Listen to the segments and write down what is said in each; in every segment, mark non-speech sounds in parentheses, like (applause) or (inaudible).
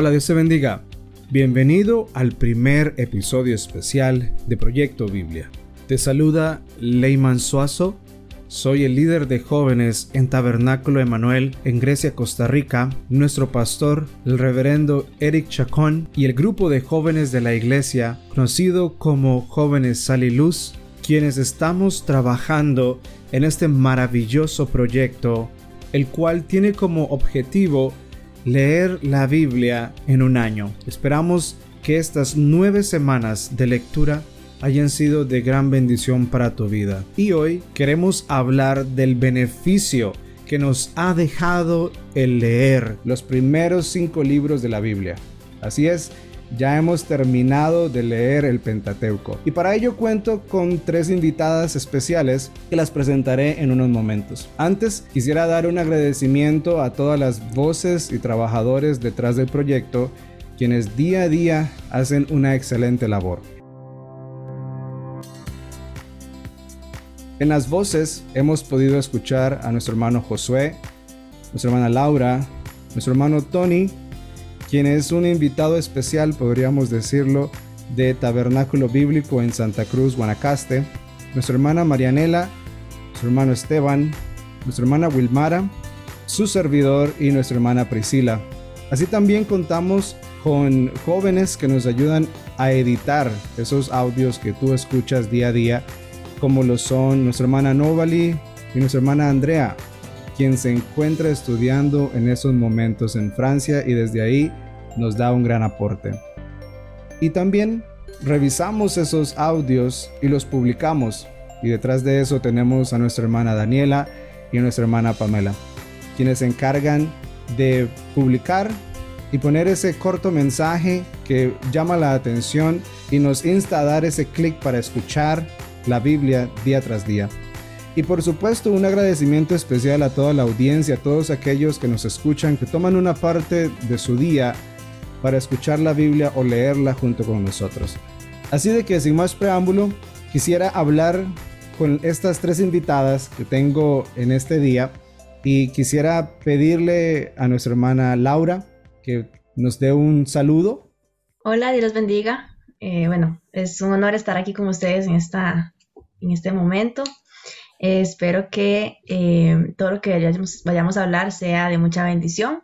Hola, Dios te bendiga. Bienvenido al primer episodio especial de Proyecto Biblia. Te saluda Leyman Suazo. Soy el líder de jóvenes en Tabernáculo Emanuel en Grecia, Costa Rica. Nuestro pastor, el reverendo Eric Chacón, y el grupo de jóvenes de la iglesia, conocido como Jóvenes Sal y Luz, quienes estamos trabajando en este maravilloso proyecto, el cual tiene como objetivo leer la Biblia en un año. Esperamos que estas nueve semanas de lectura hayan sido de gran bendición para tu vida. Y hoy queremos hablar del beneficio que nos ha dejado el leer los primeros cinco libros de la Biblia. Así es, ya hemos terminado de leer el Pentateuco. Y para ello cuento con tres invitadas especiales que las presentaré en unos momentos. Antes quisiera dar un agradecimiento a todas las voces y trabajadores detrás del proyecto, quienes día a día hacen una excelente labor. En las voces hemos podido escuchar a nuestro hermano Josué, nuestra hermana Laura, nuestro hermano Tony, quien es un invitado especial, podríamos decirlo, de Tabernáculo Bíblico en Santa Cruz, Guanacaste, nuestra hermana Marianela, nuestro hermano Esteban, nuestra hermana Wilmara, su servidor y nuestra hermana Priscila. Así también contamos con jóvenes que nos ayudan a editar esos audios que tú escuchas día a día, como lo son nuestra hermana Novali y nuestra hermana Andrea quien se encuentra estudiando en esos momentos en Francia y desde ahí nos da un gran aporte. Y también revisamos esos audios y los publicamos. Y detrás de eso tenemos a nuestra hermana Daniela y a nuestra hermana Pamela, quienes se encargan de publicar y poner ese corto mensaje que llama la atención y nos insta a dar ese clic para escuchar la Biblia día tras día. Y por supuesto un agradecimiento especial a toda la audiencia, a todos aquellos que nos escuchan, que toman una parte de su día para escuchar la Biblia o leerla junto con nosotros. Así de que sin más preámbulo, quisiera hablar con estas tres invitadas que tengo en este día y quisiera pedirle a nuestra hermana Laura que nos dé un saludo. Hola, Dios bendiga. Eh, bueno, es un honor estar aquí con ustedes en, esta, en este momento. Eh, espero que eh, todo lo que vayamos, a hablar sea de mucha bendición.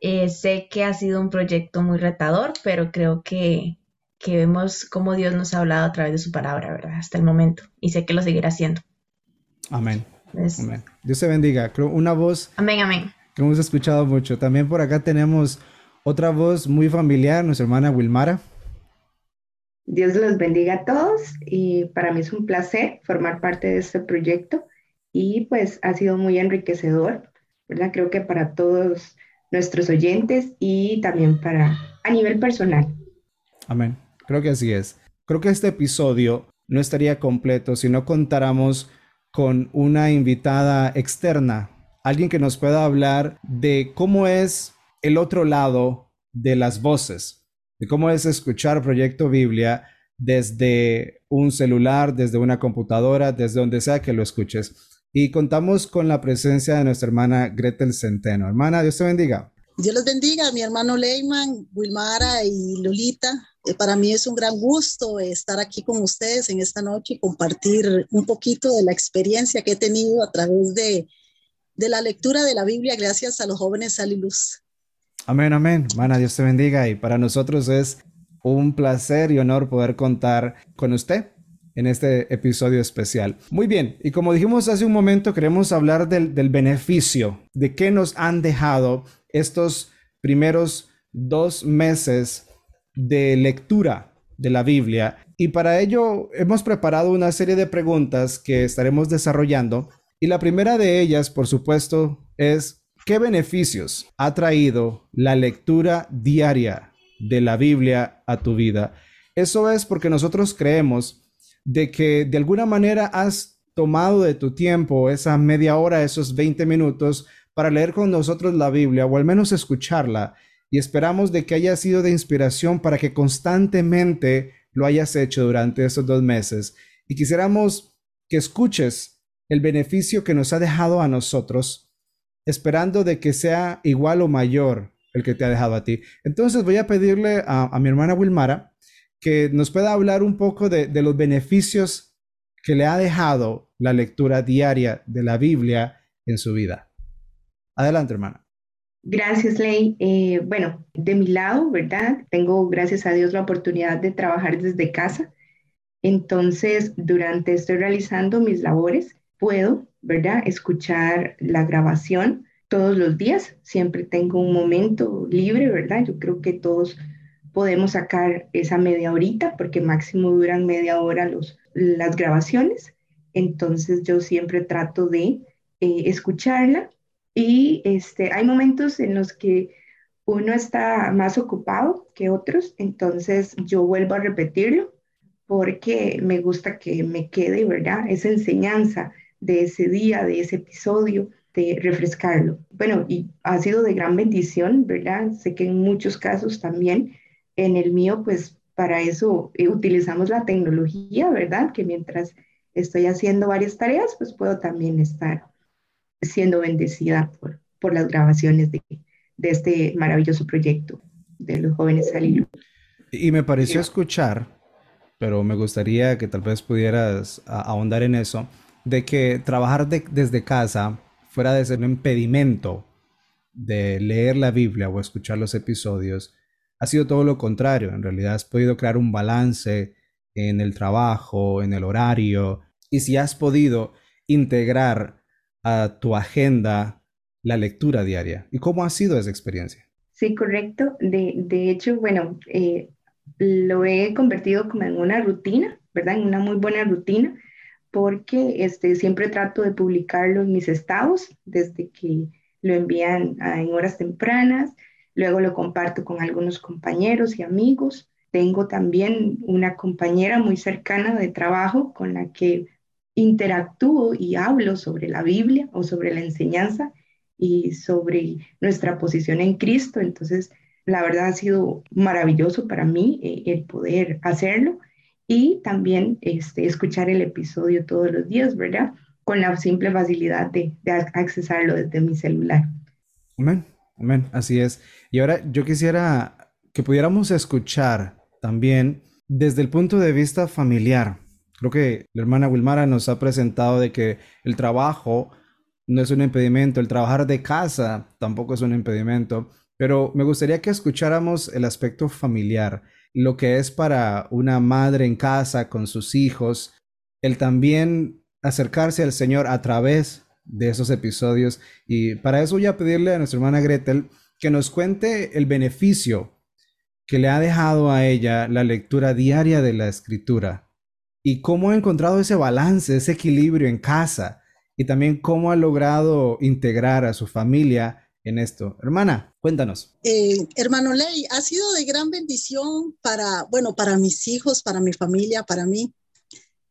Eh, sé que ha sido un proyecto muy retador, pero creo que, vemos cómo Dios nos ha hablado a través de su palabra, ¿verdad? Hasta el momento. Y sé que lo seguirá haciendo. Amén. amén. Dios te bendiga. Creo una voz. Amén, amén. Que hemos escuchado mucho. También por acá tenemos otra voz muy familiar, nuestra hermana Wilmara. Dios los bendiga a todos y para mí es un placer formar parte de este proyecto y pues ha sido muy enriquecedor, ¿verdad? Creo que para todos nuestros oyentes y también para a nivel personal. Amén. Creo que así es. Creo que este episodio no estaría completo si no contáramos con una invitada externa, alguien que nos pueda hablar de cómo es el otro lado de las voces, de cómo es escuchar Proyecto Biblia desde un celular, desde una computadora, desde donde sea que lo escuches. Y contamos con la presencia de nuestra hermana Gretel Centeno. Hermana, Dios te bendiga. Dios los bendiga, mi hermano Leyman, Wilmara y Lolita. Eh, para mí es un gran gusto estar aquí con ustedes en esta noche y compartir un poquito de la experiencia que he tenido a través de, de la lectura de la Biblia gracias a los jóvenes Sal y Luz. Amén, amén. Mana, Dios te bendiga y para nosotros es un placer y honor poder contar con usted en este episodio especial. Muy bien, y como dijimos hace un momento, queremos hablar del, del beneficio, de qué nos han dejado estos primeros dos meses de lectura de la Biblia. Y para ello hemos preparado una serie de preguntas que estaremos desarrollando. Y la primera de ellas, por supuesto, es ¿Qué beneficios ha traído la lectura diaria de la Biblia a tu vida? Eso es porque nosotros creemos de que de alguna manera has tomado de tu tiempo esa media hora, esos 20 minutos para leer con nosotros la Biblia o al menos escucharla y esperamos de que haya sido de inspiración para que constantemente lo hayas hecho durante estos dos meses y quisiéramos que escuches el beneficio que nos ha dejado a nosotros esperando de que sea igual o mayor el que te ha dejado a ti. Entonces voy a pedirle a, mi hermana Wilmara que nos pueda hablar un poco de, los beneficios que le ha dejado la lectura diaria de la Biblia en su vida. Adelante, hermana. Gracias, Ley. Eh, bueno, de mi lado, ¿verdad? Tengo, gracias a Dios, la oportunidad de trabajar desde casa. Entonces, durante estoy realizando mis labores, puedo, ¿verdad? Escuchar la grabación todos los días. Siempre tengo un momento libre, ¿verdad? Yo creo que todos podemos sacar esa media horita porque máximo duran media hora los, las grabaciones. Entonces yo siempre trato de eh, escucharla y este, hay momentos en los que uno está más ocupado que otros, entonces yo vuelvo a repetirlo porque me gusta que me quede, ¿verdad? Esa enseñanza de ese día, de ese episodio, de refrescarlo. Bueno, y ha sido de gran bendición, ¿verdad? Sé que en muchos casos también, en el mío, pues para eso eh, utilizamos la tecnología, ¿verdad? Que mientras estoy haciendo varias tareas, pues puedo también estar siendo bendecida por, por las grabaciones de, de este maravilloso proyecto de los jóvenes salir. Y me pareció escuchar pero me gustaría que tal vez pudieras ahondar en eso, de que trabajar desde casa fuera de ser un impedimento de leer la Biblia o escuchar los episodios, ha sido todo lo contrario. En realidad has podido crear un balance en el trabajo, en el horario, y si has podido integrar a tu agenda la lectura diaria. ¿Y cómo ha sido esa experiencia? Sí, correcto. De, de hecho, bueno, eh, lo he convertido como en una rutina, ¿verdad? En una muy buena rutina, porque este, siempre trato de publicarlo en mis estados desde que lo envían en horas tempranas, luego lo comparto con algunos compañeros y amigos. Tengo también una compañera muy cercana de trabajo con la que interactúo y hablo sobre la Biblia o sobre la enseñanza y sobre nuestra posición en Cristo. Entonces, la verdad ha sido maravilloso para mí eh, el poder hacerlo y también este, escuchar el episodio todos los días, ¿verdad? Con la simple facilidad de, de accesarlo desde mi celular. Amén, amén, así es. Y ahora yo quisiera que pudiéramos escuchar también desde el punto de vista familiar. Creo que la hermana Wilmara nos ha presentado de que el trabajo no es un impedimento, el trabajar de casa tampoco es un impedimento. Pero me gustaría que escucháramos el aspecto familiar, lo que es para una madre en casa con sus hijos, el también acercarse al Señor a través de esos episodios. Y para eso voy a pedirle a nuestra hermana Gretel que nos cuente el beneficio que le ha dejado a ella la lectura diaria de la escritura y cómo ha encontrado ese balance, ese equilibrio en casa y también cómo ha logrado integrar a su familia en esto. Hermana, cuéntanos. Eh, hermano Ley, ha sido de gran bendición para, bueno, para mis hijos, para mi familia, para mí.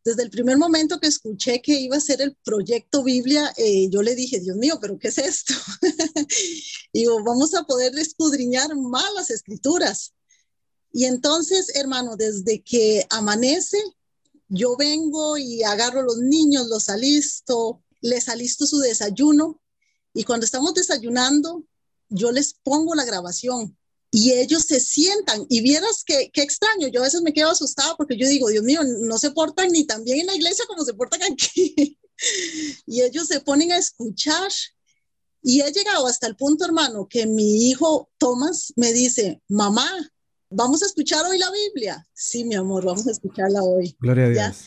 Desde el primer momento que escuché que iba a ser el proyecto Biblia, eh, yo le dije, Dios mío, pero ¿qué es esto? (laughs) Digo, vamos a poder escudriñar más las escrituras. Y entonces, hermano, desde que amanece, yo vengo y agarro a los niños, los alisto, les alisto su desayuno y cuando estamos desayunando, yo les pongo la grabación y ellos se sientan y vieras que, qué extraño, yo a veces me quedo asustada porque yo digo, Dios mío, no se portan ni tan bien en la iglesia como se portan aquí. (laughs) y ellos se ponen a escuchar y he llegado hasta el punto, hermano, que mi hijo Tomás me dice, mamá, vamos a escuchar hoy la Biblia. Sí, mi amor, vamos a escucharla hoy. Gloria a Dios.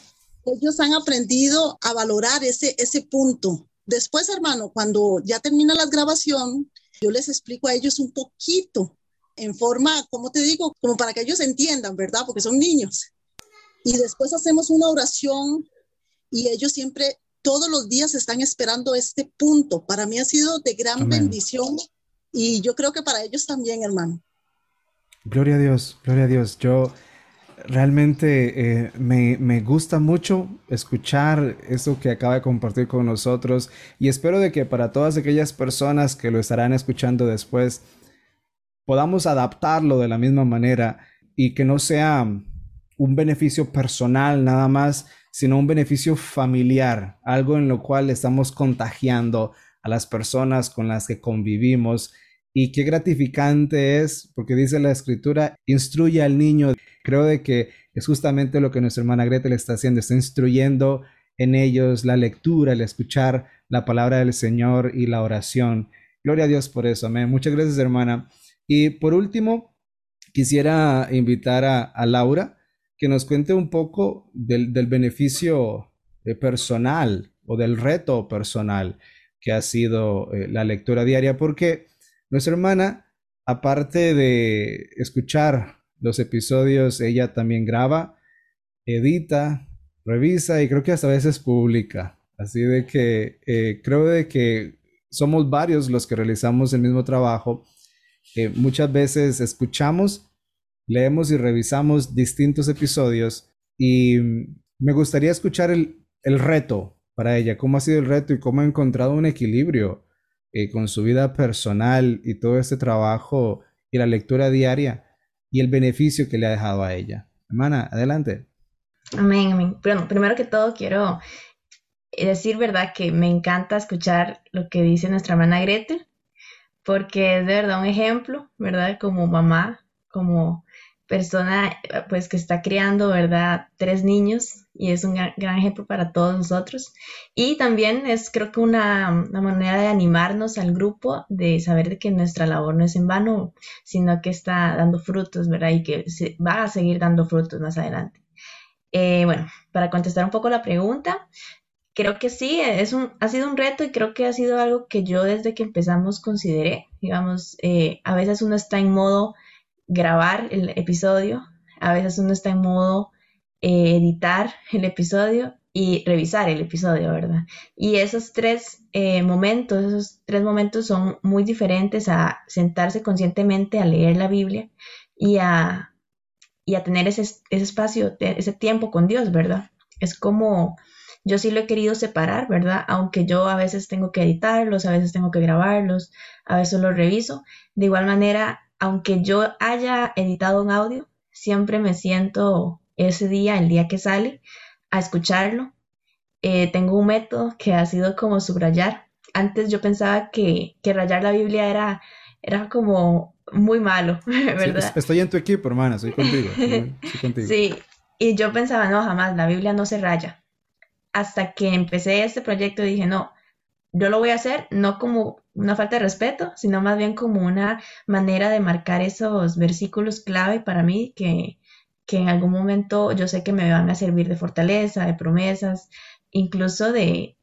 Ellos han aprendido a valorar ese, ese punto Después, hermano, cuando ya termina la grabación, yo les explico a ellos un poquito en forma, como te digo, como para que ellos entiendan, ¿verdad? Porque son niños. Y después hacemos una oración y ellos siempre, todos los días están esperando este punto. Para mí ha sido de gran bendición y yo creo que para ellos también, hermano. Gloria a Dios, gloria a Dios. Yo Realmente eh, me, gusta mucho escuchar eso que acaba de compartir con nosotros y espero de que para todas aquellas personas que lo estarán escuchando después podamos adaptarlo de la misma manera y que no sea un beneficio personal nada más, sino un beneficio familiar, algo en lo cual estamos contagiando a las personas con las que convivimos y qué gratificante es, porque dice la escritura, instruye al niño. Creo de que es justamente lo que nuestra hermana Gretel está haciendo, está instruyendo en ellos la lectura, el escuchar la palabra del Señor y la oración. Gloria a Dios por eso, amén. Muchas gracias, hermana. Y por último, quisiera invitar a, Laura que nos cuente un poco del, beneficio eh, personal o del reto personal que ha sido eh, la lectura diaria, porque nuestra hermana, aparte de escuchar los episodios, ella también graba, edita, revisa y creo que hasta a veces publica. Así de que eh, creo de que somos varios los que realizamos el mismo trabajo. muchas veces escuchamos, leemos y revisamos distintos episodios y me gustaría escuchar el, el reto para ella, cómo ha sido el reto y cómo ha encontrado un equilibrio eh, con su vida personal y todo este trabajo y la lectura diaria y el beneficio que le ha dejado a ella. Hermana, adelante. Amén, amén. Primero que todo quiero decir, ¿verdad? Que me encanta escuchar lo que dice nuestra hermana Gretel, porque es de verdad un ejemplo, ¿verdad? Como mamá, como persona pues que está criando, ¿verdad? Tres niños y es un gran, ejemplo para todos nosotros. Y también es creo que una, manera de animarnos al grupo, de saber que nuestra labor no es en vano, sino que está dando frutos, ¿verdad? Y que se, va a seguir dando frutos más adelante. Eh, bueno, para contestar un poco la pregunta, creo que sí, es un, ha sido un reto y creo que ha sido algo que yo desde que empezamos consideré. Digamos, eh, a veces uno está en modo grabar el episodio, a veces uno está en modo eh, editar el episodio y revisar el episodio, ¿verdad? Y esos tres eh, momentos, esos tres momentos son muy diferentes a sentarse conscientemente a leer la Biblia y a, y a tener ese, ese espacio, ese tiempo con Dios, ¿verdad? Es como, yo sí lo he querido separar, ¿verdad? Aunque yo a veces tengo que editarlos, a veces tengo que grabarlos, a veces los reviso. De igual manera, aunque yo haya editado un audio, siempre me siento ese día, el día que sale, a escucharlo. Eh, tengo un método que ha sido como subrayar. Antes yo pensaba que, rayar la Biblia era, era como muy malo, (laughs) ¿verdad? estoy en tu equipo, hermana, (laughs) soy contigo. Sí, y yo pensaba, no, jamás, la Biblia no se raya. Hasta que empecé este proyecto dije, no, yo lo voy a hacer no como una falta de respeto, sino más bien como una manera de marcar esos versículos clave para mí que, en algún momento yo sé que me van a servir de fortaleza, de promesas, incluso de,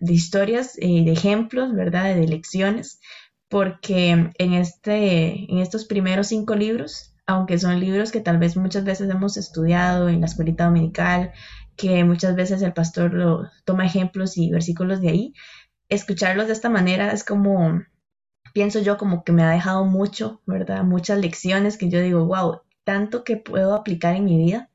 historias, eh, de ejemplos, ¿verdad? De lecciones, porque en, este, en estos primeros cinco libros, aunque son libros que tal vez muchas veces hemos estudiado en la escuelita dominical, que muchas veces el pastor lo toma ejemplos y versículos de ahí, escucharlos de esta manera es como, pienso yo, como que me ha dejado mucho, ¿verdad? Muchas lecciones que yo digo, wow, tanto que puedo aplicar en mi vida.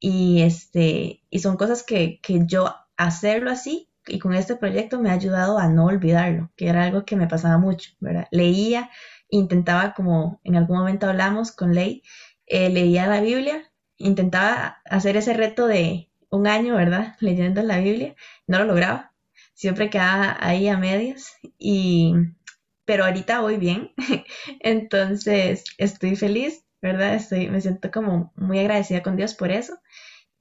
Y, este, y son cosas que, que yo hacerlo así y con este proyecto me ha ayudado a no olvidarlo, que era algo que me pasaba mucho, ¿verdad? Leía, intentaba, como en algún momento hablamos con Ley, eh, leía la Biblia, intentaba hacer ese reto de un año, ¿verdad? (laughs) Leyendo la Biblia, no lo lograba, siempre queda ahí a medias y pero ahorita voy bien, (laughs) entonces estoy feliz, ¿verdad? Estoy, me siento como muy agradecida con Dios por eso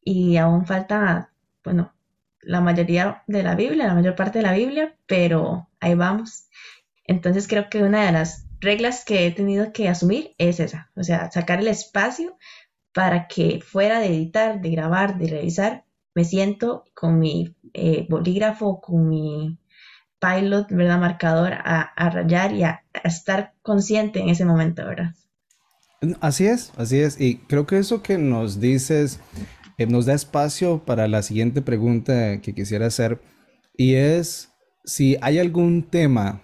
y aún falta, bueno, la mayoría de la Biblia, la mayor parte de la Biblia, pero ahí vamos. Entonces creo que una de las reglas que he tenido que asumir es esa, o sea, sacar el espacio para que fuera de editar, de grabar, de revisar, me siento con mi eh, bolígrafo, con mi pilot, ¿verdad? Marcador a, rayar y a, estar consciente en ese momento, ¿verdad? Así es, así es. Y creo que eso que nos dices eh, nos da espacio para la siguiente pregunta que quisiera hacer. Y es si hay algún tema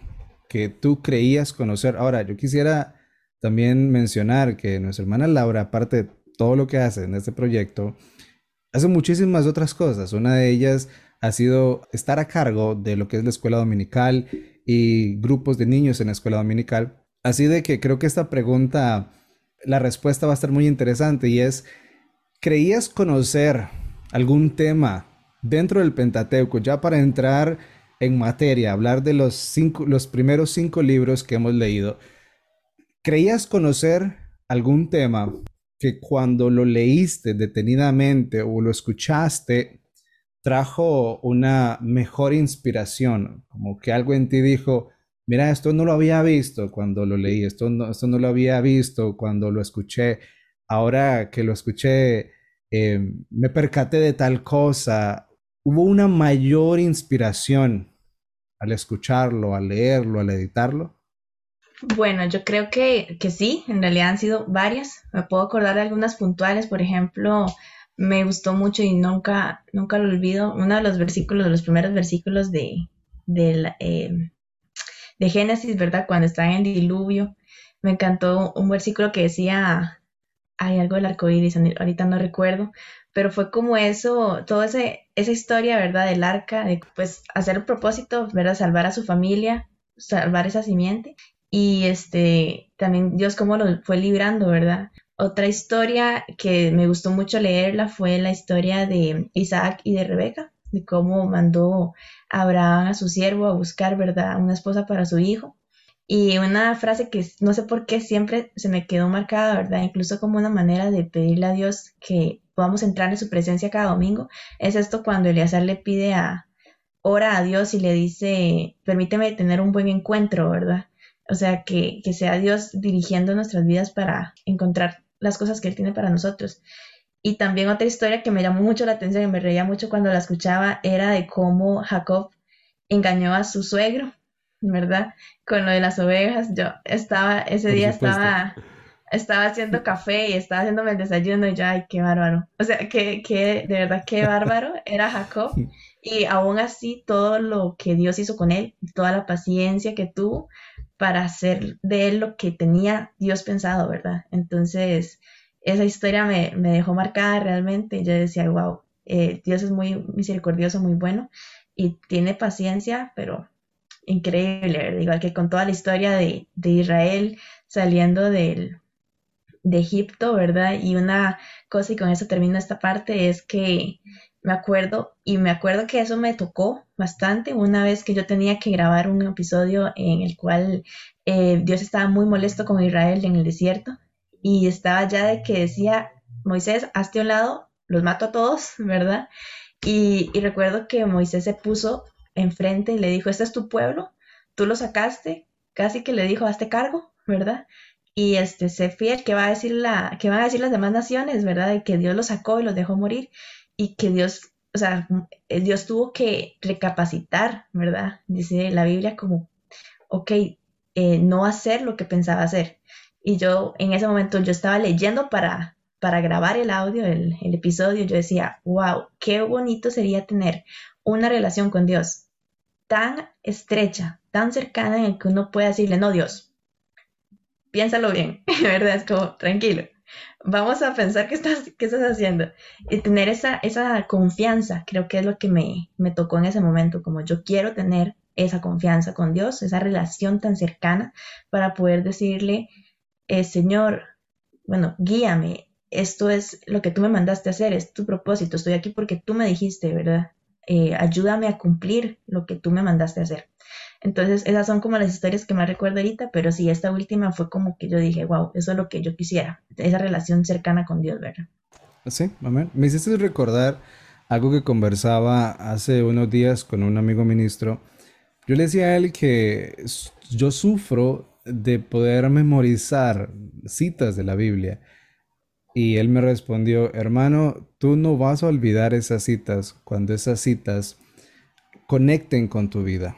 que tú creías conocer. Ahora, yo quisiera también mencionar que nuestra hermana Laura, aparte de todo lo que hace en este proyecto, hace muchísimas otras cosas. Una de ellas ha sido estar a cargo de lo que es la escuela dominical y grupos de niños en la escuela dominical. Así de que creo que esta pregunta, la respuesta va a estar muy interesante y es, ¿creías conocer algún tema dentro del Pentateuco ya para entrar en materia, hablar de los, cinco, los primeros cinco libros que hemos leído? ¿creías conocer algún tema que cuando lo leíste detenidamente o lo escuchaste, trajo una mejor inspiración? Como que algo en ti dijo, mira, esto no lo había visto cuando lo leí, esto no, esto no lo había visto cuando lo escuché, ahora que lo escuché, eh, me percaté de tal cosa, hubo una mayor inspiración al escucharlo, al leerlo, al editarlo. Bueno, yo creo que, que sí, en realidad han sido varias. Me puedo acordar de algunas puntuales, por ejemplo, me gustó mucho y nunca, nunca lo olvido, uno de los versículos, de los primeros versículos de, de, eh, de Génesis, ¿verdad? Cuando está en el diluvio, me encantó un versículo que decía, hay algo del arco iris, ahorita no recuerdo, pero fue como eso, toda esa historia, ¿verdad? Del arca, de pues hacer un propósito, ¿verdad? Salvar a su familia, salvar esa simiente y este también Dios cómo lo fue librando, ¿verdad? Otra historia que me gustó mucho leerla fue la historia de Isaac y de Rebeca, de cómo mandó Abraham a su siervo a buscar, ¿verdad?, una esposa para su hijo. Y una frase que no sé por qué siempre se me quedó marcada, ¿verdad? Incluso como una manera de pedirle a Dios que podamos entrar en su presencia cada domingo, es esto cuando Eleazar le pide a, ora a Dios y le dice, permíteme tener un buen encuentro, ¿verdad? O sea, que, sea Dios dirigiendo nuestras vidas para encontrar las cosas que Él tiene para nosotros. Y también otra historia que me llamó mucho la atención y me reía mucho cuando la escuchaba era de cómo Jacob engañó a su suegro, ¿verdad? Con lo de las ovejas. Yo estaba, ese día estaba, estaba haciendo café y estaba haciéndome el desayuno y yo, ay, qué bárbaro. O sea, que, que de verdad, qué bárbaro (laughs) era Jacob. Y aún así, todo lo que Dios hizo con él, toda la paciencia que tuvo, para hacer de él lo que tenía Dios pensado, ¿verdad? Entonces, esa historia me, dejó marcada realmente. Yo decía, wow, eh, Dios es muy misericordioso, muy bueno y tiene paciencia, pero increíble, igual que con toda la historia de, Israel saliendo del, de Egipto, ¿verdad? Y una cosa, y con eso termino esta parte, es que me acuerdo, y me acuerdo que eso me tocó bastante una vez que yo tenía que grabar un episodio en el cual eh, Dios estaba muy molesto con Israel en el desierto y estaba ya de que decía, Moisés, hazte a un lado, los mato a todos, (laughs) ¿verdad? Y, recuerdo que Moisés se puso enfrente y le dijo, este es tu pueblo, tú lo sacaste, casi que le dijo, hazte cargo, ¿verdad? y este sé fiel que va a decir la que van a decir las demás naciones, ¿verdad? De que Dios los sacó y los dejó morir y que Dios, o sea, eh, Dios tuvo que recapacitar, ¿verdad? Dice la Biblia como, ok, eh, no hacer lo que pensaba hacer. Y yo en ese momento yo estaba leyendo para, para grabar el audio, el, el episodio, yo decía, wow, qué bonito sería tener una relación con Dios tan estrecha, tan cercana en el que uno puede decirle, no, Dios, piénsalo bien, (laughs) ¿verdad? Es como, tranquilo, vamos a pensar qué estás, qué estás haciendo. Y tener esa, esa confianza, creo que es lo que me, me tocó en ese momento, como yo quiero tener esa confianza con Dios, esa relación tan cercana para poder decirle, eh, Señor, bueno, guíame, esto es lo que tú me mandaste a hacer, es tu propósito, estoy aquí porque tú me dijiste, ¿verdad? Eh, ayúdame a cumplir lo que tú me mandaste a hacer. Entonces, esas son como las historias que más recuerdo ahorita, pero sí, esta última fue como que yo dije, wow, eso es lo que yo quisiera, esa relación cercana con Dios, ¿verdad? Sí, amén. Me hiciste recordar algo que conversaba hace unos días con un amigo ministro. Yo le decía a él que yo sufro de poder memorizar citas de la Biblia. Y él me respondió, hermano, tú no vas a olvidar esas citas cuando esas citas conecten con tu vida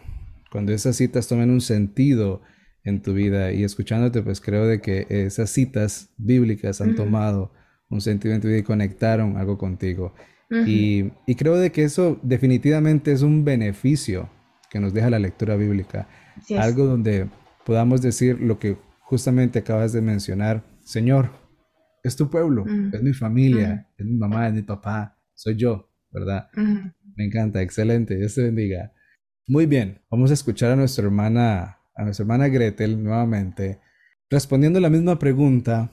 cuando esas citas tomen un sentido en tu vida y escuchándote, pues creo de que esas citas bíblicas han tomado un sentido en tu vida y conectaron algo contigo. y, creo de que eso definitivamente es un beneficio que nos deja la lectura bíblica. algo donde podamos decir lo que justamente acabas de mencionar, Señor, es tu pueblo, es mi familia, es mi mamá, es mi papá, soy yo, ¿verdad? Me encanta, excelente, Dios te bendiga. Muy bien, vamos a escuchar a nuestra hermana, a nuestra hermana Gretel nuevamente, respondiendo la misma pregunta.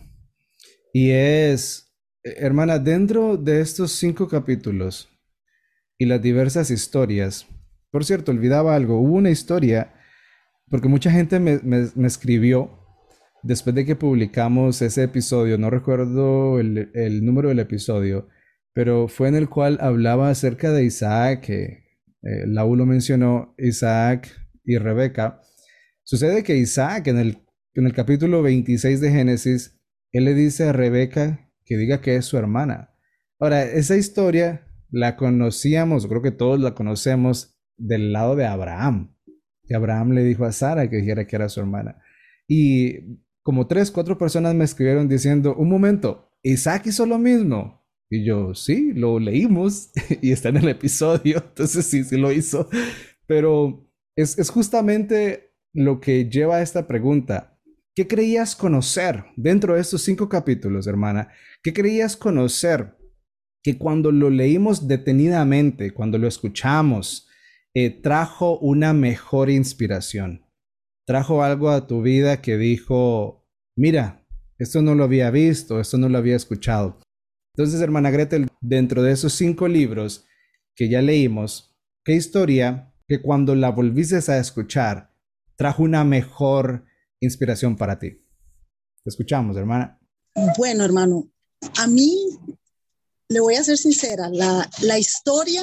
Y es, hermana, dentro de estos cinco capítulos y las diversas historias, por cierto, olvidaba algo, hubo una historia, porque mucha gente me, escribió después de que publicamos ese episodio, no recuerdo el, número del episodio, pero fue en el cual hablaba acerca de Isaac, eh, lo mencionó, Isaac y Rebeca. Sucede que Isaac en el, en el capítulo 26 de Génesis, él le dice a Rebeca que diga que es su hermana. Ahora, esa historia la conocíamos, creo que todos la conocemos del lado de Abraham. Y Abraham le dijo a Sara que dijera que era su hermana. Y como tres, cuatro personas me escribieron diciendo, un momento, Isaac hizo lo mismo. Y yo, sí, lo leímos (laughs) y está en el episodio, (laughs) entonces sí, sí lo hizo. Pero es, es justamente lo que lleva a esta pregunta. ¿Qué creías conocer dentro de estos cinco capítulos, hermana? ¿Qué creías conocer que cuando lo leímos detenidamente, cuando lo escuchamos, eh, trajo una mejor inspiración. Trajo algo a tu vida que dijo, mira, esto no lo había visto, esto no lo había escuchado. Entonces, hermana Gretel, dentro de esos cinco libros que ya leímos, ¿qué historia que cuando la volviste a escuchar trajo una mejor inspiración para ti? Te escuchamos, hermana. Bueno, hermano, a mí le voy a ser sincera, la, historia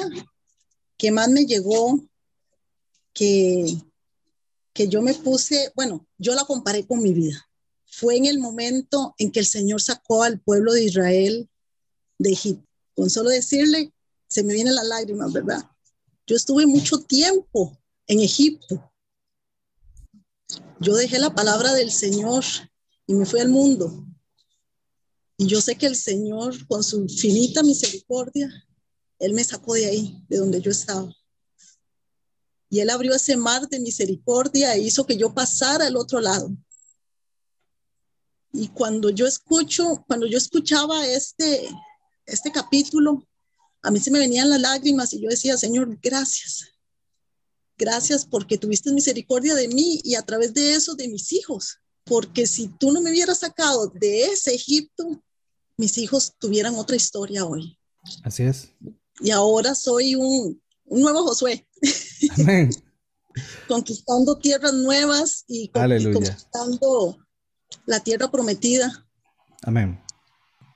que más me llegó, que, que yo me puse, bueno, yo la comparé con mi vida. Fue en el momento en que el Señor sacó al pueblo de Israel de Egipto. Con solo decirle, se me vienen las lágrimas, ¿verdad? Yo estuve mucho tiempo en Egipto. Yo dejé la palabra del Señor y me fui al mundo. Y yo sé que el Señor, con su infinita misericordia, Él me sacó de ahí, de donde yo estaba. Y Él abrió ese mar de misericordia e hizo que yo pasara al otro lado. Y cuando yo escucho, cuando yo escuchaba este, este capítulo, a mí se me venían las lágrimas y yo decía, Señor, gracias. Gracias porque tuviste misericordia de mí y a través de eso de mis hijos porque si tú no me hubieras sacado de ese Egipto, mis hijos tuvieran otra historia hoy. Así es. Y ahora soy un, nuevo Josué. (laughs) Amén. conquistando tierras nuevas y, conquistando la tierra prometida. Amén.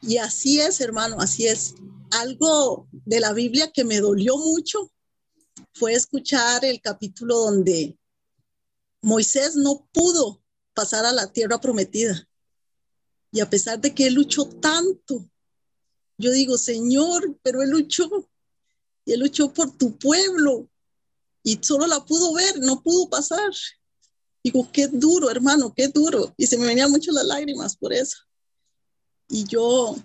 Y así es, hermano, así es. Algo de la Biblia que me dolió mucho fue escuchar el capítulo donde Moisés no pudo pasar a la tierra prometida. Y a pesar de que él luchó tanto, yo digo, Señor, pero él luchó. Y él luchó por tu pueblo. Y solo la pudo ver, no pudo pasar. Digo, qué duro, hermano, qué duro. Y se me venían mucho las lágrimas por eso. Y yo,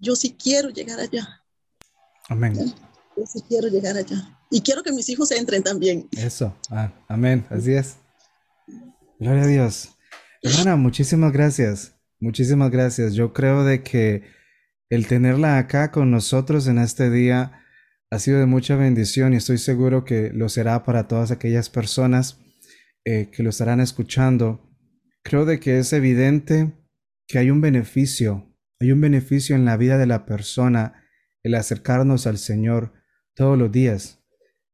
yo sí quiero llegar allá. Amén. Yo sí quiero llegar allá. Y quiero que mis hijos entren también. Eso, ah, amén, así es. Gloria a Dios. Hermana, muchísimas gracias. Muchísimas gracias. Yo creo de que el tenerla acá con nosotros en este día ha sido de mucha bendición y estoy seguro que lo será para todas aquellas personas eh, que lo estarán escuchando. Creo de que es evidente que hay un beneficio, hay un beneficio en la vida de la persona el acercarnos al Señor todos los días,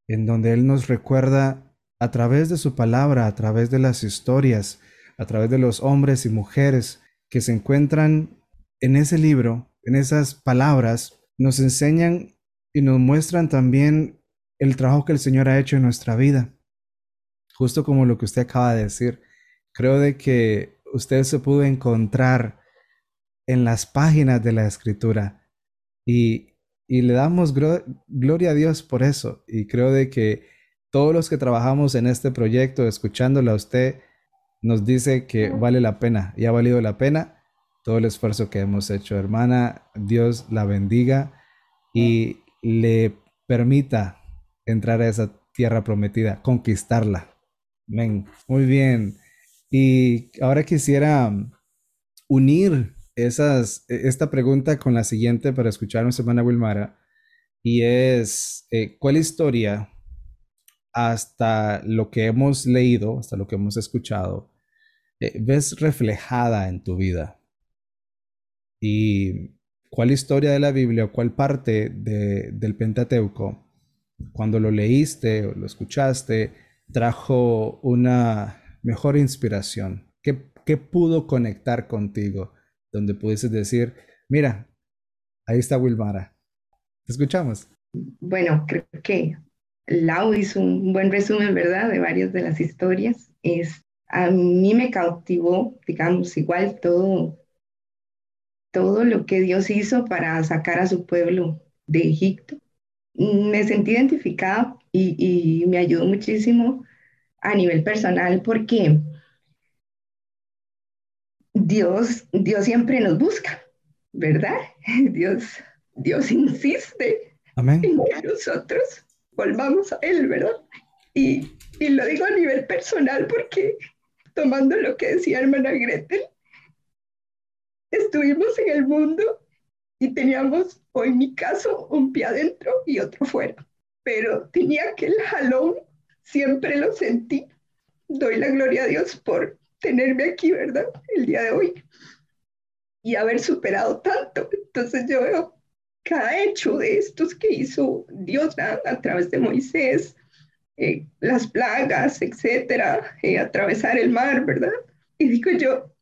en donde Él nos recuerda a través de su palabra, a través de las historias, a través de los hombres y mujeres que se encuentran en ese libro, en esas palabras, nos enseñan y nos muestran también el trabajo que el Señor ha hecho en nuestra vida. Justo como lo que usted acaba de decir, creo de que usted se pudo encontrar en las páginas de la escritura y, le damos gloria a Dios por eso y creo de que todos los que trabajamos en este proyecto, escuchándolo a usted, nos dice que vale la pena y ha valido la pena todo el esfuerzo que hemos hecho. Hermana, Dios la bendiga y le permita entrar a esa tierra prometida, conquistarla. Amén. Muy bien. Y ahora quisiera unir esas, esta pregunta con la siguiente para escuchar a hermana Wilmara. Y es, eh, ¿cuál historia hasta lo que hemos leído, hasta lo que hemos escuchado, eh, ves reflejada en tu vida. Y cuál historia de la Biblia o cuál parte del Pentateuco, cuando lo leíste o lo escuchaste, trajo una mejor inspiración. ¿Qué, ¿Qué pudo conectar contigo? Donde pudieses decir, mira, ahí está Wilmara. Te escuchamos. Bueno, creo que Lau hizo un buen resumen, ¿verdad?, de varias de las historias. Es, a mí me cautivó, digamos, igual todo, todo lo que Dios hizo para sacar a su pueblo de Egipto. Me sentí identificada y, y me ayudó muchísimo a nivel personal porque Dios, Dios siempre nos busca, ¿verdad? (laughs) Dios, Dios insiste en que nosotros volvamos a Él, ¿verdad? Y, y lo digo a nivel personal porque tomando lo que decía hermana Gretel, estuvimos en el mundo y teníamos, o en mi caso, un pie adentro y otro fuera. Pero tenía aquel jalón, siempre lo sentí. Doy la gloria a Dios por tenerme aquí, ¿verdad? El día de hoy. Y haber superado tanto. Entonces yo veo cada hecho de estos que hizo Dios a través de Moisés, eh, las plagas, etcétera, eh, atravesar el mar, ¿verdad? Y digo yo,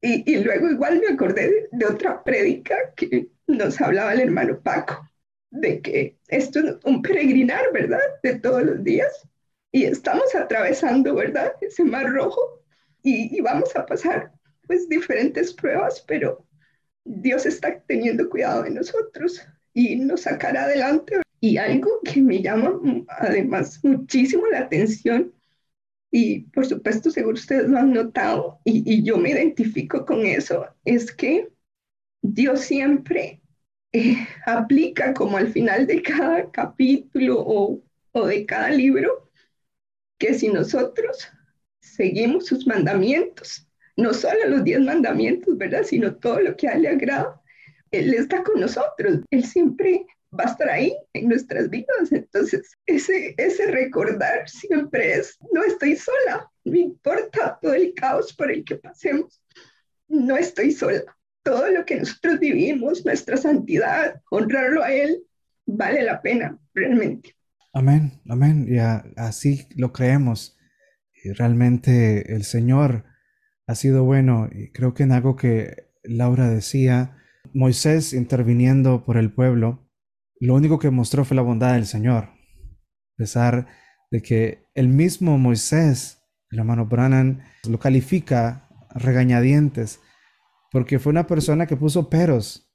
y, y luego igual me acordé de, otra prédica que nos hablaba el hermano Paco, de que esto es un peregrinar, ¿verdad? De todos los días. Y estamos atravesando, ¿verdad? Ese mar rojo y, vamos a pasar pues diferentes pruebas, pero Dios está teniendo cuidado de nosotros y nos sacará adelante. Y algo que me llama además muchísimo la atención, y por supuesto seguro ustedes lo han notado, y, y yo me identifico con eso, es que Dios siempre eh, aplica como al final de cada capítulo o, o de cada libro, que si nosotros seguimos sus mandamientos, no solo los diez mandamientos, ¿verdad? Sino todo lo que a Él le agrada. Él está con nosotros, Él siempre va a estar ahí en nuestras vidas. Entonces, ese, ese recordar siempre es, no estoy sola, no importa todo el caos por el que pasemos, no estoy sola. Todo lo que nosotros vivimos, nuestra santidad, honrarlo a Él, vale la pena realmente. Amén, amén. Y así lo creemos. Y realmente el Señor ha sido bueno. Y creo que en algo que Laura decía, Moisés interviniendo por el pueblo, lo único que mostró fue la bondad del Señor. A pesar de que el mismo Moisés, el hermano Brannan, lo califica regañadientes, porque fue una persona que puso peros,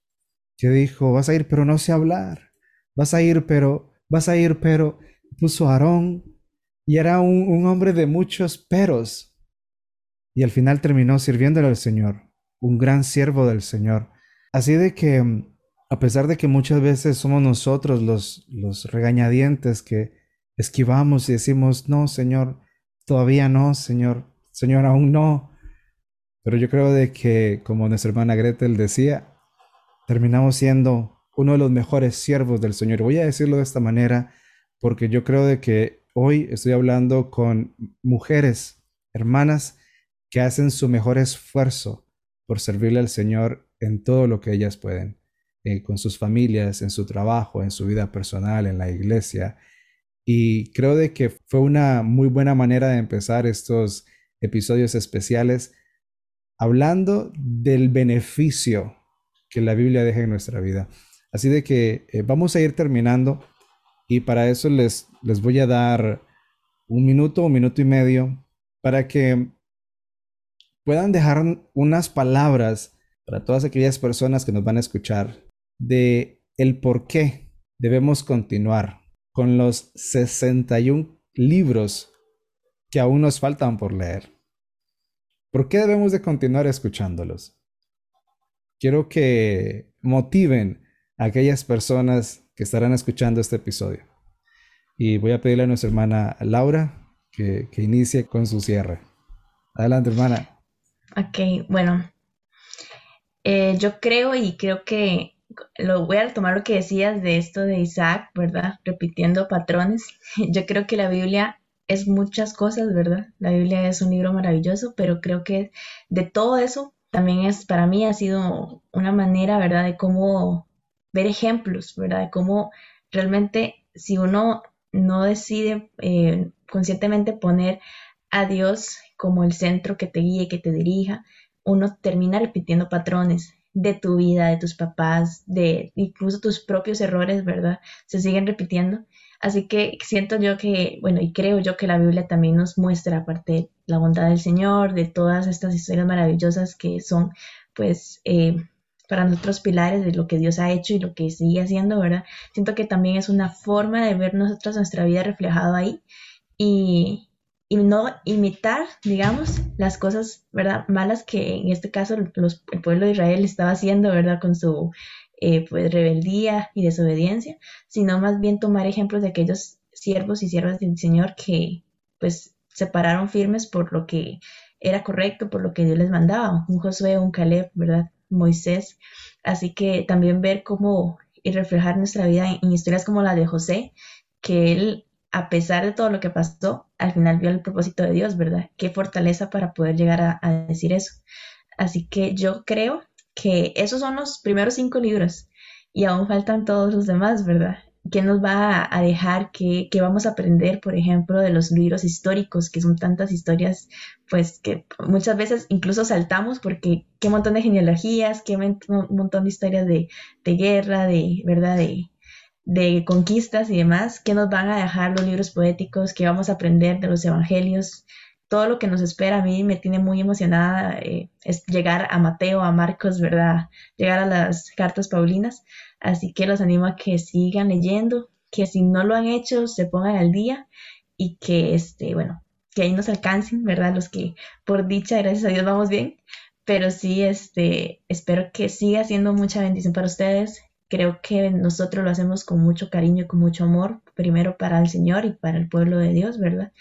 que dijo, vas a ir pero no sé hablar, vas a ir pero, vas a ir pero, puso Aarón, y era un, hombre de muchos peros, y al final terminó sirviéndole al Señor, un gran siervo del Señor. Así de que, mm, a pesar de que muchas veces somos nosotros los, los regañadientes que esquivamos y decimos, no, Señor, todavía no, Señor, Señor, aún no. Pero yo creo de que, como nuestra hermana Gretel decía, terminamos siendo uno de los mejores siervos del Señor. Voy a decirlo de esta manera porque yo creo de que hoy estoy hablando con mujeres, hermanas, que hacen su mejor esfuerzo por servirle al Señor en todo lo que ellas pueden, eh, con sus familias, en su trabajo, en su vida personal, en la iglesia. Y creo de que fue una muy buena manera de empezar estos episodios especiales hablando del beneficio que la Biblia deja en nuestra vida. Así de que eh, vamos a ir terminando y para eso les, les voy a dar un minuto, un minuto y medio para que puedan dejar unas palabras para todas aquellas personas que nos van a escuchar de el por qué debemos continuar con los 61 libros que aún nos faltan por leer. ¿Por qué debemos de continuar escuchándolos? Quiero que motiven aquellas personas que estarán escuchando este episodio. Y voy a pedirle a nuestra hermana Laura que, que inicie con su cierre. Adelante, hermana. Ok, bueno, eh, yo creo y creo que lo voy a retomar lo que decías de esto de Isaac, ¿verdad? Repitiendo patrones. (laughs) Yo creo que la Biblia es muchas cosas, ¿verdad? La Biblia es un libro maravilloso, pero creo que de todo eso también es, para mí ha sido una manera, ¿verdad? De cómo ver ejemplos, ¿verdad? De cómo realmente si uno no decide eh, conscientemente poner a Dios como el centro que te guíe, que te dirija, uno termina repitiendo patrones de tu vida, de tus papás, de incluso tus propios errores, ¿verdad? Se siguen repitiendo. Así que siento yo que, bueno, y creo yo que la Biblia también nos muestra, aparte, la bondad del Señor, de todas estas historias maravillosas que son, pues, eh, para nosotros pilares de lo que Dios ha hecho y lo que sigue haciendo, ¿verdad? Siento que también es una forma de ver nosotros nuestra vida reflejado ahí y, y no imitar, digamos, las cosas, ¿verdad? Malas que en este caso el pueblo de Israel estaba haciendo, ¿verdad? Con su eh, pues, rebeldía y desobediencia, sino más bien tomar ejemplos de aquellos siervos y siervas del Señor que pues se pararon firmes por lo que era correcto, por lo que Dios les mandaba, un Josué, un Caleb, ¿verdad? Moisés. Así que también ver cómo y reflejar nuestra vida en, historias como la de José, que él, a pesar de todo lo que pasó, al final vio el propósito de Dios, ¿verdad? Qué fortaleza para poder llegar a, a decir eso. Así que yo creo que esos son los primeros cinco libros y aún faltan todos los demás, ¿verdad? ¿Qué nos va a dejar? ¿Qué, vamos a aprender, por ejemplo, de los libros históricos, que son tantas historias, pues que muchas veces incluso saltamos porque qué montón de genealogías, qué montón de historias de, guerra, de, ¿verdad? De, de conquistas y demás, ¿qué nos van a dejar los libros poéticos? ¿Qué vamos a aprender de los evangelios? todo lo que nos espera a mí me tiene muy emocionada, eh, es llegar a Mateo, a Marcos, ¿verdad? Llegar a las cartas paulinas. Así que los animo a que sigan leyendo, que si no lo han hecho, se pongan al día y que, este, bueno, que ahí nos alcancen, ¿verdad? Los que por dicha, gracias a Dios, vamos bien. Pero sí, este, espero que siga siendo mucha bendición para ustedes. Creo que nosotros lo hacemos con mucho cariño y con mucho amor, primero para el Señor y para el pueblo de Dios, ¿verdad?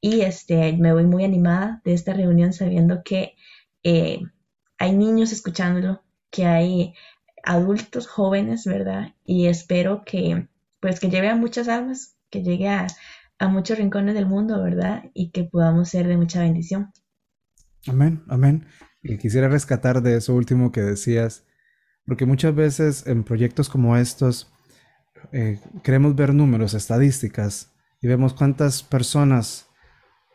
Y este, me voy muy animada de esta reunión sabiendo que eh, hay niños escuchándolo, que hay adultos jóvenes, ¿verdad? Y espero que, pues, que lleve a muchas almas, que llegue a, muchos rincones del mundo, ¿verdad? Y que podamos ser de mucha bendición. Amén, amén. Y quisiera rescatar de eso último que decías, porque muchas veces en proyectos como estos eh, queremos ver números, estadísticas, y vemos cuántas personas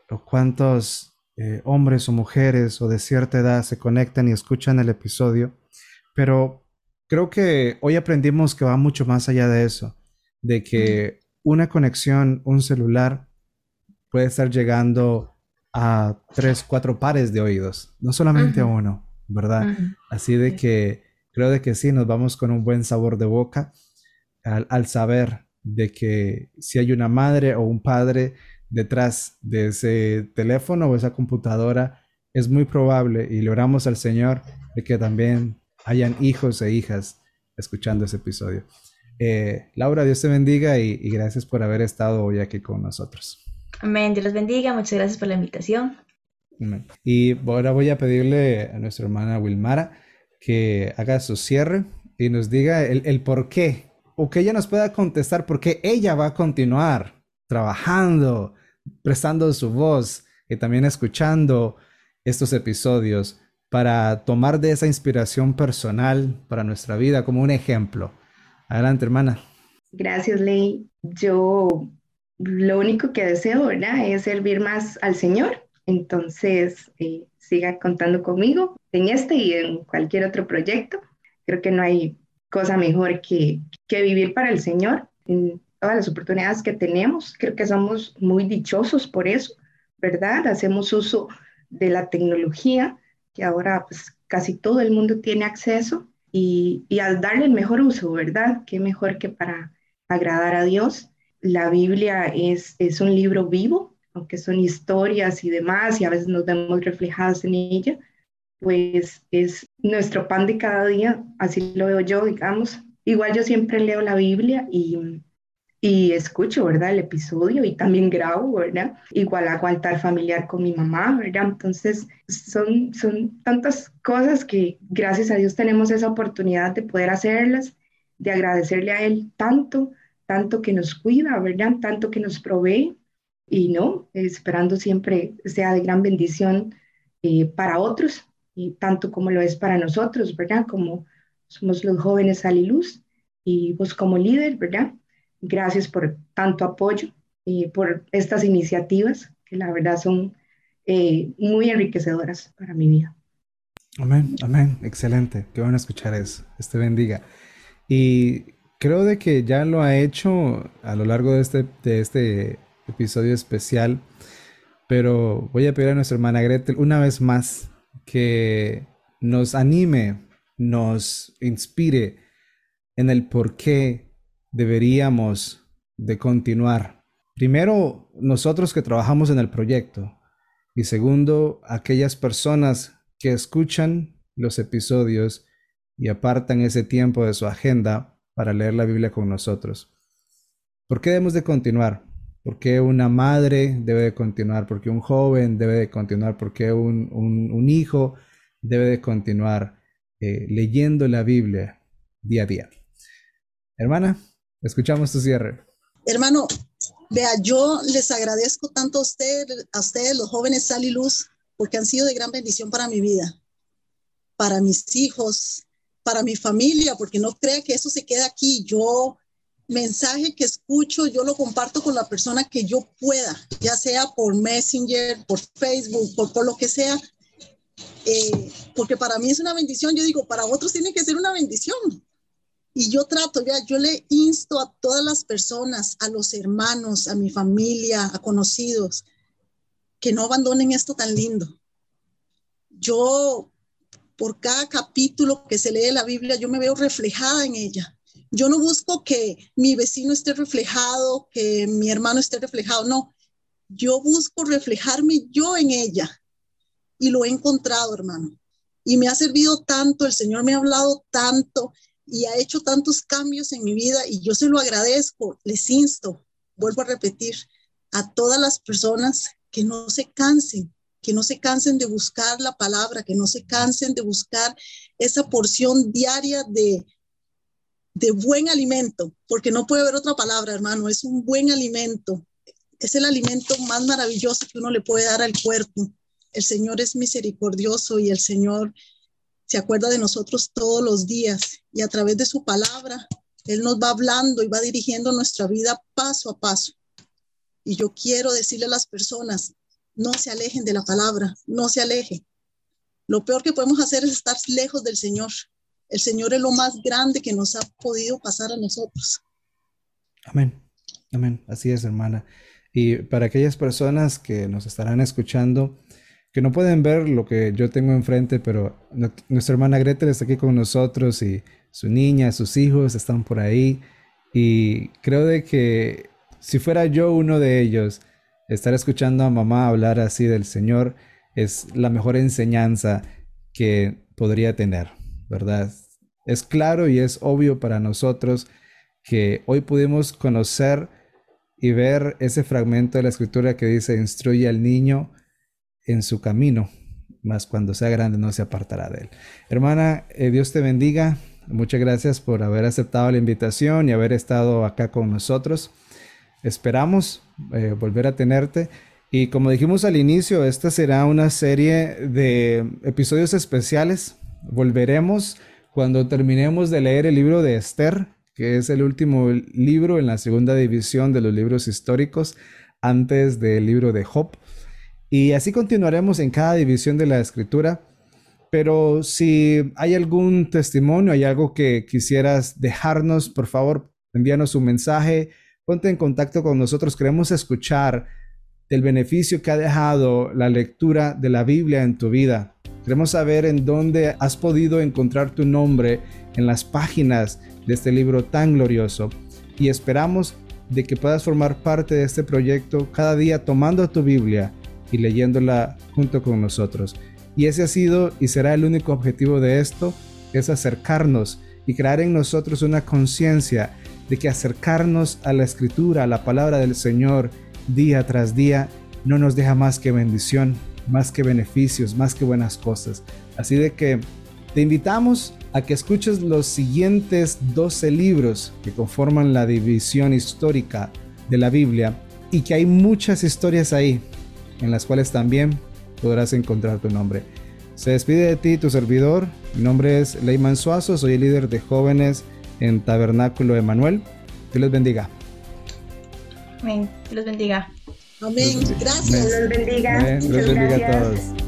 o cuántos eh, hombres o mujeres o de cierta edad se conectan y escuchan el episodio, pero creo que hoy aprendimos que va mucho más allá de eso, de que una conexión, un celular puede estar llegando a tres, cuatro pares de oídos, no solamente a uno, ¿verdad? Así de que creo de que sí, nos vamos con un buen sabor de boca al, al saber de que si hay una madre o un padre detrás de ese teléfono o esa computadora, es muy probable, y le oramos al Señor, de que también hayan hijos e hijas escuchando ese episodio. Eh, Laura, Dios te bendiga y, gracias por haber estado hoy aquí con nosotros. Amén, Dios los bendiga, muchas gracias por la invitación. Y ahora voy a pedirle a nuestra hermana Wilmara que haga su cierre y nos diga el, el por qué, o que ella nos pueda contestar por qué ella va a continuar trabajando, prestando su voz y también escuchando estos episodios para tomar de esa inspiración personal para nuestra vida como un ejemplo. Adelante, hermana. Gracias, Ley. Yo lo único que deseo, ¿verdad? Es servir más al Señor. Entonces, eh, siga contando conmigo en este y en cualquier otro proyecto. Creo que no hay cosa mejor que, que vivir para el Señor en todas las oportunidades que tenemos. Creo que somos muy dichosos por eso, ¿verdad? Hacemos uso de la tecnología, que ahora pues casi todo el mundo tiene acceso, y, y al darle el mejor uso, ¿verdad? Qué mejor que para agradar a Dios. La Biblia es, es un libro vivo, aunque son historias y demás, y a veces nos vemos reflejadas en ella, pues es nuestro pan de cada día, así lo veo yo, digamos. Igual yo siempre leo la Biblia y, y escucho, ¿verdad? El episodio y también grabo, ¿verdad? Igual hago altar familiar con mi mamá, ¿verdad? Entonces, son, son tantas cosas que gracias a Dios tenemos esa oportunidad de poder hacerlas, de agradecerle a Él tanto, tanto que nos cuida, ¿verdad? Tanto que nos provee y no, esperando siempre sea de gran bendición eh, para otros y tanto como lo es para nosotros, ¿verdad? Como somos los jóvenes y Luz y vos como líder, ¿verdad? Gracias por tanto apoyo y por estas iniciativas que la verdad son eh, muy enriquecedoras para mi vida. Amén, amén, excelente, qué bueno escuchar eso, este bendiga. Y creo de que ya lo ha hecho a lo largo de este, de este episodio especial, pero voy a pedir a nuestra hermana Gretel una vez más que nos anime, nos inspire en el por qué deberíamos de continuar. Primero, nosotros que trabajamos en el proyecto y segundo, aquellas personas que escuchan los episodios y apartan ese tiempo de su agenda para leer la Biblia con nosotros. ¿Por qué debemos de continuar? ¿Por qué una madre debe de continuar? ¿Por qué un joven debe de continuar? ¿Por qué un, hijo debe de continuar eh, leyendo la Biblia día a día? Hermana, escuchamos tu cierre. Hermano, vea, yo les agradezco tanto a ustedes, a ustedes los jóvenes Sal y Luz, porque han sido de gran bendición para mi vida, para mis hijos, para mi familia, porque no crea que eso se queda aquí. Yo, mensaje que escucho, yo lo comparto con la persona que yo pueda, ya sea por Messenger, por Facebook, por, por lo que sea, eh, porque para mí es una bendición. Yo digo, para otros tiene que ser una bendición. Y yo trato, ya, yo le insto a todas las personas, a los hermanos, a mi familia, a conocidos, que no abandonen esto tan lindo. Yo, por cada capítulo que se lee la Biblia, yo me veo reflejada en ella. Yo no busco que mi vecino esté reflejado, que mi hermano esté reflejado, no. Yo busco reflejarme yo en ella. Y lo he encontrado, hermano. Y me ha servido tanto, el Señor me ha hablado tanto y ha hecho tantos cambios en mi vida y yo se lo agradezco, les insto, vuelvo a repetir, a todas las personas que no se cansen, que no se cansen de buscar la palabra, que no se cansen de buscar esa porción diaria de, de buen alimento, porque no puede haber otra palabra, hermano, es un buen alimento, es el alimento más maravilloso que uno le puede dar al cuerpo. El Señor es misericordioso y el Señor se acuerda de nosotros todos los días y a través de su palabra, Él nos va hablando y va dirigiendo nuestra vida paso a paso. Y yo quiero decirle a las personas, no se alejen de la palabra, no se alejen. Lo peor que podemos hacer es estar lejos del Señor. El Señor es lo más grande que nos ha podido pasar a nosotros. Amén, amén. Así es, hermana. Y para aquellas personas que nos estarán escuchando, que no pueden ver lo que yo tengo enfrente, pero nuestra hermana Gretel está aquí con nosotros y su niña, sus hijos están por ahí. Y creo de que si fuera yo uno de ellos, estar escuchando a mamá hablar así del Señor es la mejor enseñanza que podría tener, ¿verdad? Es claro y es obvio para nosotros que hoy pudimos conocer y ver ese fragmento de la escritura que dice, instruye al niño en su camino, mas cuando sea grande no se apartará de él. Hermana, eh, Dios te bendiga. Muchas gracias por haber aceptado la invitación y haber estado acá con nosotros. Esperamos eh, volver a tenerte. Y como dijimos al inicio, esta será una serie de episodios especiales. Volveremos cuando terminemos de leer el libro de Esther, que es el último libro en la segunda división de los libros históricos antes del libro de Job. Y así continuaremos en cada división de la escritura. Pero si hay algún testimonio, hay algo que quisieras dejarnos, por favor, envíanos un mensaje, ponte en contacto con nosotros. Queremos escuchar del beneficio que ha dejado la lectura de la Biblia en tu vida. Queremos saber en dónde has podido encontrar tu nombre en las páginas de este libro tan glorioso. Y esperamos de que puedas formar parte de este proyecto cada día tomando tu Biblia y leyéndola junto con nosotros. Y ese ha sido y será el único objetivo de esto, es acercarnos y crear en nosotros una conciencia de que acercarnos a la escritura, a la palabra del Señor, día tras día, no nos deja más que bendición, más que beneficios, más que buenas cosas. Así de que te invitamos a que escuches los siguientes 12 libros que conforman la división histórica de la Biblia y que hay muchas historias ahí en las cuales también podrás encontrar tu nombre. Se despide de ti tu servidor. Mi nombre es Leyman Suazo, soy el líder de jóvenes en Tabernáculo Emanuel. Dios les bendiga. Amén. Dios los bendiga. Amén. Gracias. Dios los bendiga. Amén. Dios bendiga a gracias. todos.